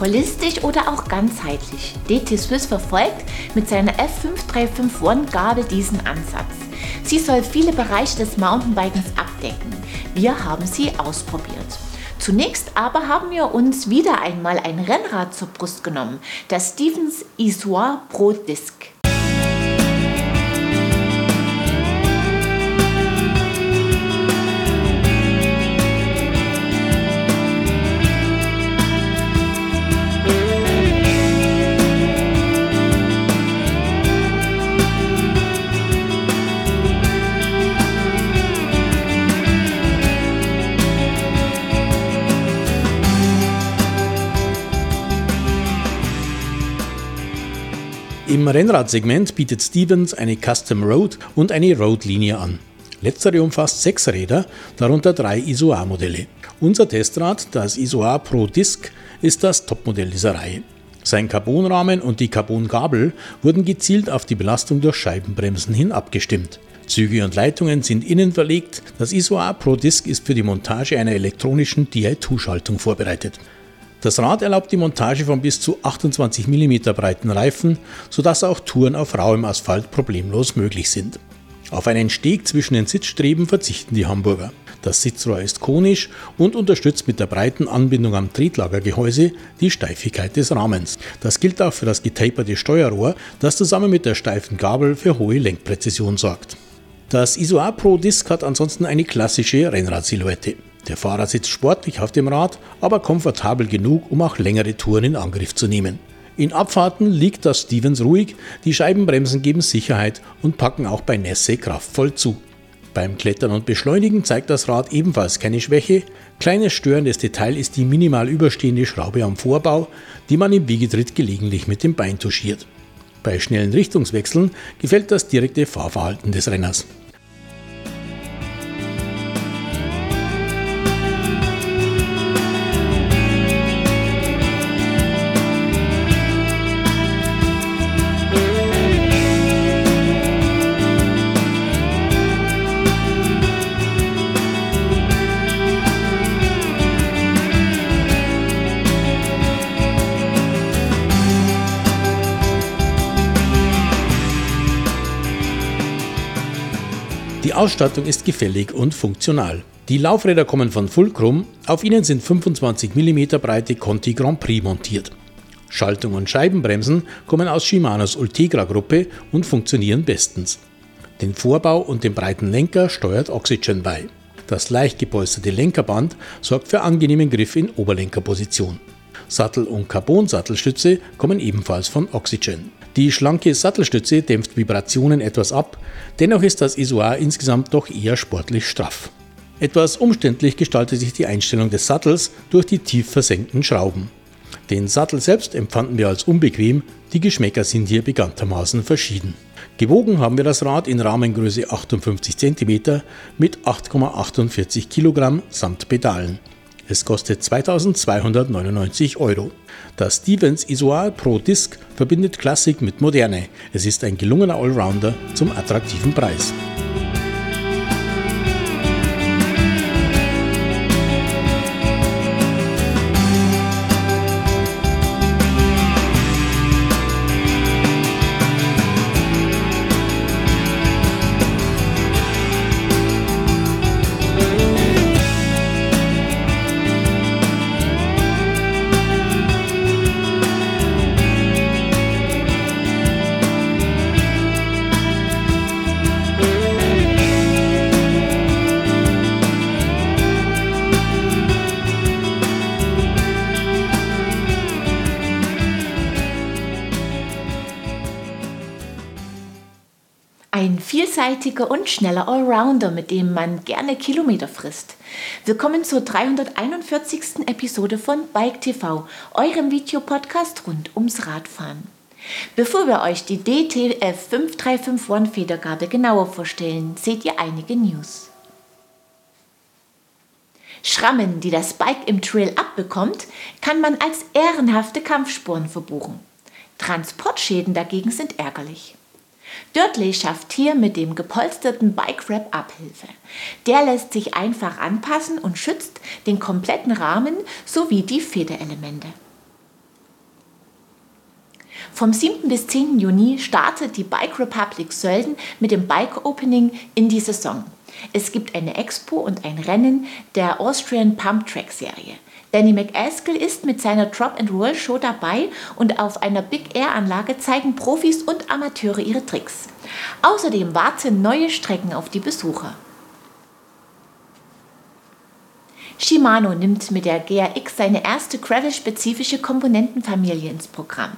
Holistisch oder auch ganzheitlich. DT Swiss verfolgt mit seiner F535 One Gabel diesen Ansatz. Sie soll viele Bereiche des Mountainbikens abdecken. Wir haben sie ausprobiert. Zunächst aber haben wir uns wieder einmal ein Rennrad zur Brust genommen, das Stevens Issoir Pro Disc. Im Rennradsegment bietet Stevens eine Custom Road und eine Road-Linie an. Letztere umfasst sechs Räder, darunter drei ISOA-Modelle. Unser Testrad, das ISOA Pro Disc, ist das Topmodell dieser Reihe. Sein Carbonrahmen und die Carbongabel wurden gezielt auf die Belastung durch Scheibenbremsen hin abgestimmt. Züge und Leitungen sind innen verlegt. Das ISOA Pro Disc ist für die Montage einer elektronischen Di2-Schaltung vorbereitet. Das Rad erlaubt die Montage von bis zu 28 mm breiten Reifen, sodass auch Touren auf rauem Asphalt problemlos möglich sind. Auf einen Steg zwischen den Sitzstreben verzichten die Hamburger. Das Sitzrohr ist konisch und unterstützt mit der breiten Anbindung am Tretlagergehäuse die Steifigkeit des Rahmens. Das gilt auch für das getaperte Steuerrohr, das zusammen mit der steifen Gabel für hohe Lenkpräzision sorgt. Das ISOA Pro Disc hat ansonsten eine klassische Rennradsilhouette. Der Fahrer sitzt sportlich auf dem Rad, aber komfortabel genug, um auch längere Touren in Angriff zu nehmen. In Abfahrten liegt das Stevens ruhig, die Scheibenbremsen geben Sicherheit und packen auch bei Nässe kraftvoll zu. Beim Klettern und Beschleunigen zeigt das Rad ebenfalls keine Schwäche. Kleines störendes Detail ist die minimal überstehende Schraube am Vorbau, die man im Wiegetritt gelegentlich mit dem Bein touchiert. Bei schnellen Richtungswechseln gefällt das direkte Fahrverhalten des Renners. Die Ausstattung ist gefällig und funktional. Die Laufräder kommen von Fulcrum, auf ihnen sind 25 mm breite Conti Grand Prix montiert. Schaltung und Scheibenbremsen kommen aus Shimanos Ultegra Gruppe und funktionieren bestens. Den Vorbau und den breiten Lenker steuert Oxygen bei. Das leicht gepolsterte Lenkerband sorgt für angenehmen Griff in Oberlenkerposition. Sattel- und Carbon-Sattelstütze kommen ebenfalls von Oxygen. Die schlanke Sattelstütze dämpft Vibrationen etwas ab, dennoch ist das Isoar insgesamt doch eher sportlich straff. Etwas umständlich gestaltet sich die Einstellung des Sattels durch die tief versenkten Schrauben. Den Sattel selbst empfanden wir als unbequem, die Geschmäcker sind hier bekanntermaßen verschieden. Gewogen haben wir das Rad in Rahmengröße 58 cm mit 8,48 kg samt Pedalen. Es kostet 2299 Euro. Das Stevens Isoar Pro Disc verbindet Klassik mit Moderne. Es ist ein gelungener Allrounder zum attraktiven Preis. Ein vielseitiger und schneller Allrounder, mit dem man gerne Kilometer frisst. Willkommen zur 341. Episode von Bike TV, eurem Videopodcast rund ums Radfahren. Bevor wir euch die DTF 535 One Federgabel genauer vorstellen, seht ihr einige News. Schrammen, die das Bike im Trail abbekommt, kann man als ehrenhafte Kampfspuren verbuchen. Transportschäden dagegen sind ärgerlich. Dirtley schafft hier mit dem gepolsterten Bike Wrap Abhilfe. Der lässt sich einfach anpassen und schützt den kompletten Rahmen sowie die Federelemente. Vom 7. bis 10. Juni startet die Bike Republic Sölden mit dem Bike Opening in die Saison. Es gibt eine Expo und ein Rennen der Austrian Pump Track Serie. Danny McAskill ist mit seiner Drop and Roll Show dabei und auf einer Big Air Anlage zeigen Profis und Amateure ihre Tricks. Außerdem warten neue Strecken auf die Besucher. Shimano nimmt mit der GRX seine erste Gravel-spezifische Komponentenfamilie ins Programm.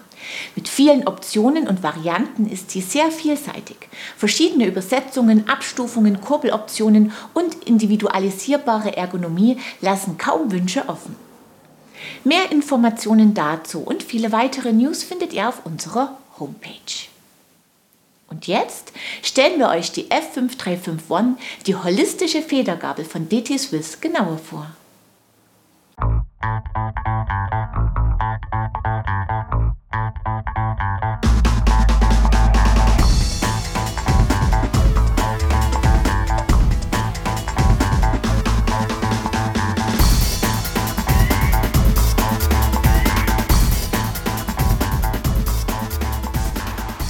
Mit vielen Optionen und Varianten ist sie sehr vielseitig. Verschiedene Übersetzungen, Abstufungen, Kurbeloptionen und individualisierbare Ergonomie lassen kaum Wünsche offen. Mehr Informationen dazu und viele weitere News findet ihr auf unserer Homepage. Und jetzt stellen wir euch die F5351, die holistische Federgabel von DT Swiss, genauer vor.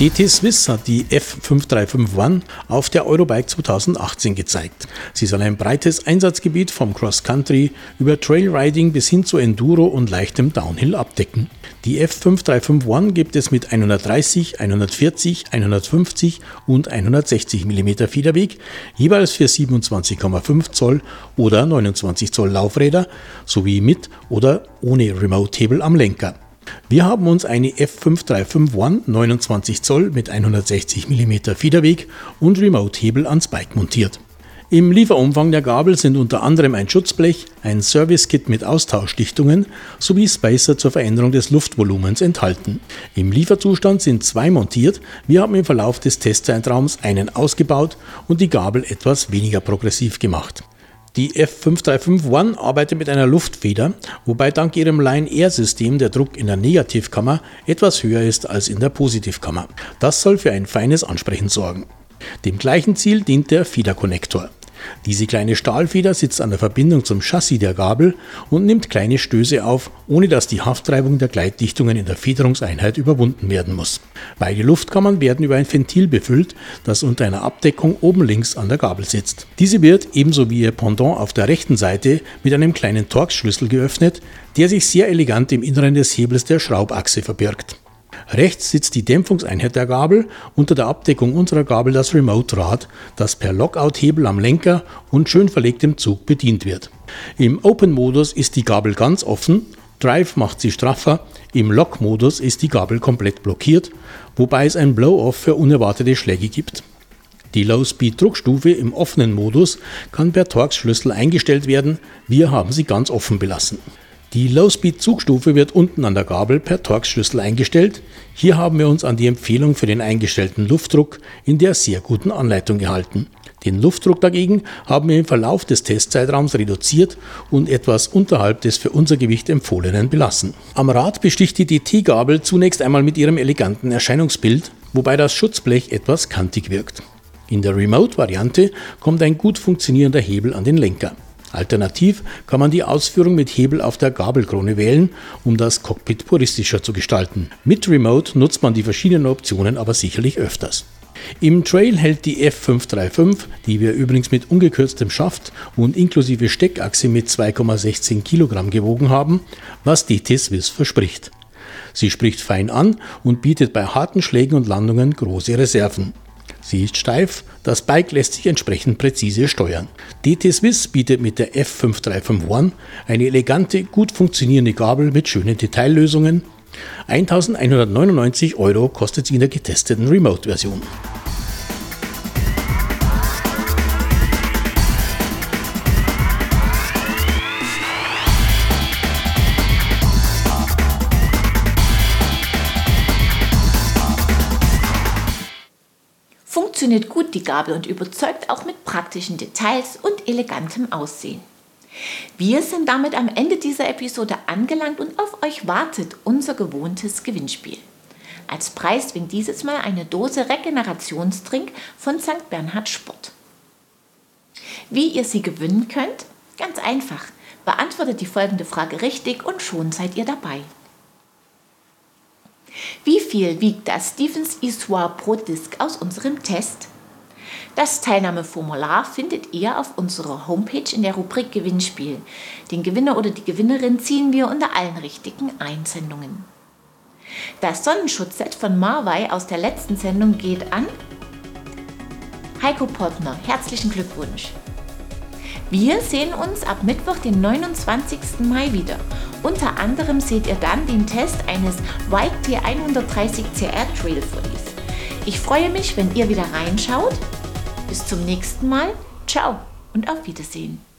DT Swiss hat die F5351 auf der Eurobike 2018 gezeigt. Sie soll ein breites Einsatzgebiet vom Cross-Country über Trailriding bis hin zu Enduro und leichtem Downhill abdecken. Die F5351 gibt es mit 130, 140, 150 und 160 mm Federweg, jeweils für 27,5 Zoll oder 29 Zoll Laufräder sowie mit oder ohne Remote-Hebel am Lenker. Wir haben uns eine F5351 29 Zoll mit 160 mm Federweg und Remote-Hebel ans Bike montiert. Im Lieferumfang der Gabel sind unter anderem ein Schutzblech, ein Service-Kit mit Austauschdichtungen sowie Spacer zur Veränderung des Luftvolumens enthalten. Im Lieferzustand sind zwei montiert, wir haben im Verlauf des Testzeitraums einen ausgebaut und die Gabel etwas weniger progressiv gemacht. Die F5351 arbeitet mit einer Luftfeder, wobei dank ihrem Line-Air-System der Druck in der Negativkammer etwas höher ist als in der Positivkammer. Das soll für ein feines Ansprechen sorgen. Dem gleichen Ziel dient der Federkonnektor. Diese kleine Stahlfeder sitzt an der Verbindung zum Chassis der Gabel und nimmt kleine Stöße auf, ohne dass die Haftreibung der Gleitdichtungen in der Federungseinheit überwunden werden muss. Beide Luftkammern werden über ein Ventil befüllt, das unter einer Abdeckung oben links an der Gabel sitzt. Diese wird ebenso wie ihr Pendant auf der rechten Seite mit einem kleinen Torx-Schlüssel geöffnet, der sich sehr elegant im Inneren des Hebels der Schraubachse verbirgt. Rechts sitzt die Dämpfungseinheit der Gabel, unter der Abdeckung unserer Gabel das Remote-Rad, das per Lockout-Hebel am Lenker und schön verlegtem Zug bedient wird. Im Open-Modus ist die Gabel ganz offen, Drive macht sie straffer, im Lock-Modus ist die Gabel komplett blockiert, wobei es ein Blow-Off für unerwartete Schläge gibt. Die Low-Speed-Druckstufe im offenen Modus kann per Torx-Schlüssel eingestellt werden, wir haben sie ganz offen belassen. Die Low-Speed-Zugstufe wird unten an der Gabel per Torx-Schlüssel eingestellt. Hier haben wir uns an die Empfehlung für den eingestellten Luftdruck in der sehr guten Anleitung gehalten. Den Luftdruck dagegen haben wir im Verlauf des Testzeitraums reduziert und etwas unterhalb des für unser Gewicht empfohlenen belassen. Am Rad besticht die DT-Gabel zunächst einmal mit ihrem eleganten Erscheinungsbild, wobei das Schutzblech etwas kantig wirkt. In der Remote-Variante kommt ein gut funktionierender Hebel an den Lenker. Alternativ kann man die Ausführung mit Hebel auf der Gabelkrone wählen, um das Cockpit puristischer zu gestalten. Mit Remote nutzt man die verschiedenen Optionen aber sicherlich öfters. Im Trail hält die F535, die wir übrigens mit ungekürztem Schaft und inklusive Steckachse mit 2,16 Kilogramm gewogen haben, was DT Swiss verspricht. Sie spricht fein an und bietet bei harten Schlägen und Landungen große Reserven. Sie ist steif, das Bike lässt sich entsprechend präzise steuern. DT Swiss bietet mit der F5351 eine elegante, gut funktionierende Gabel mit schönen Detaillösungen. 1199 Euro kostet sie in der getesteten Remote-Version. Funktioniert gut die Gabel und überzeugt auch mit praktischen Details und elegantem Aussehen. Wir sind damit am Ende dieser Episode angelangt und auf euch wartet unser gewohntes Gewinnspiel. Als Preis winkt dieses Mal eine Dose Regenerationstrink von St. Bernhard Sport. Wie ihr sie gewinnen könnt? Ganz einfach. Beantwortet die folgende Frage richtig und schon seid ihr dabei. Wie viel wiegt das Stevens Issoir Pro Disc aus unserem Test? Das Teilnahmeformular findet ihr auf unserer Homepage in der Rubrik Gewinnspiel. Den Gewinner oder die Gewinnerin ziehen wir unter allen richtigen Einsendungen. Das Sonnenschutzset von Marwei aus der letzten Sendung geht an Heiko Pottner. Herzlichen Glückwunsch! Wir sehen uns ab Mittwoch, den 29. Mai wieder. Unter anderem seht ihr dann den Test eines White T130 CR Trail Follies. Ich freue mich, wenn ihr wieder reinschaut. Bis zum nächsten Mal. Ciao und auf Wiedersehen.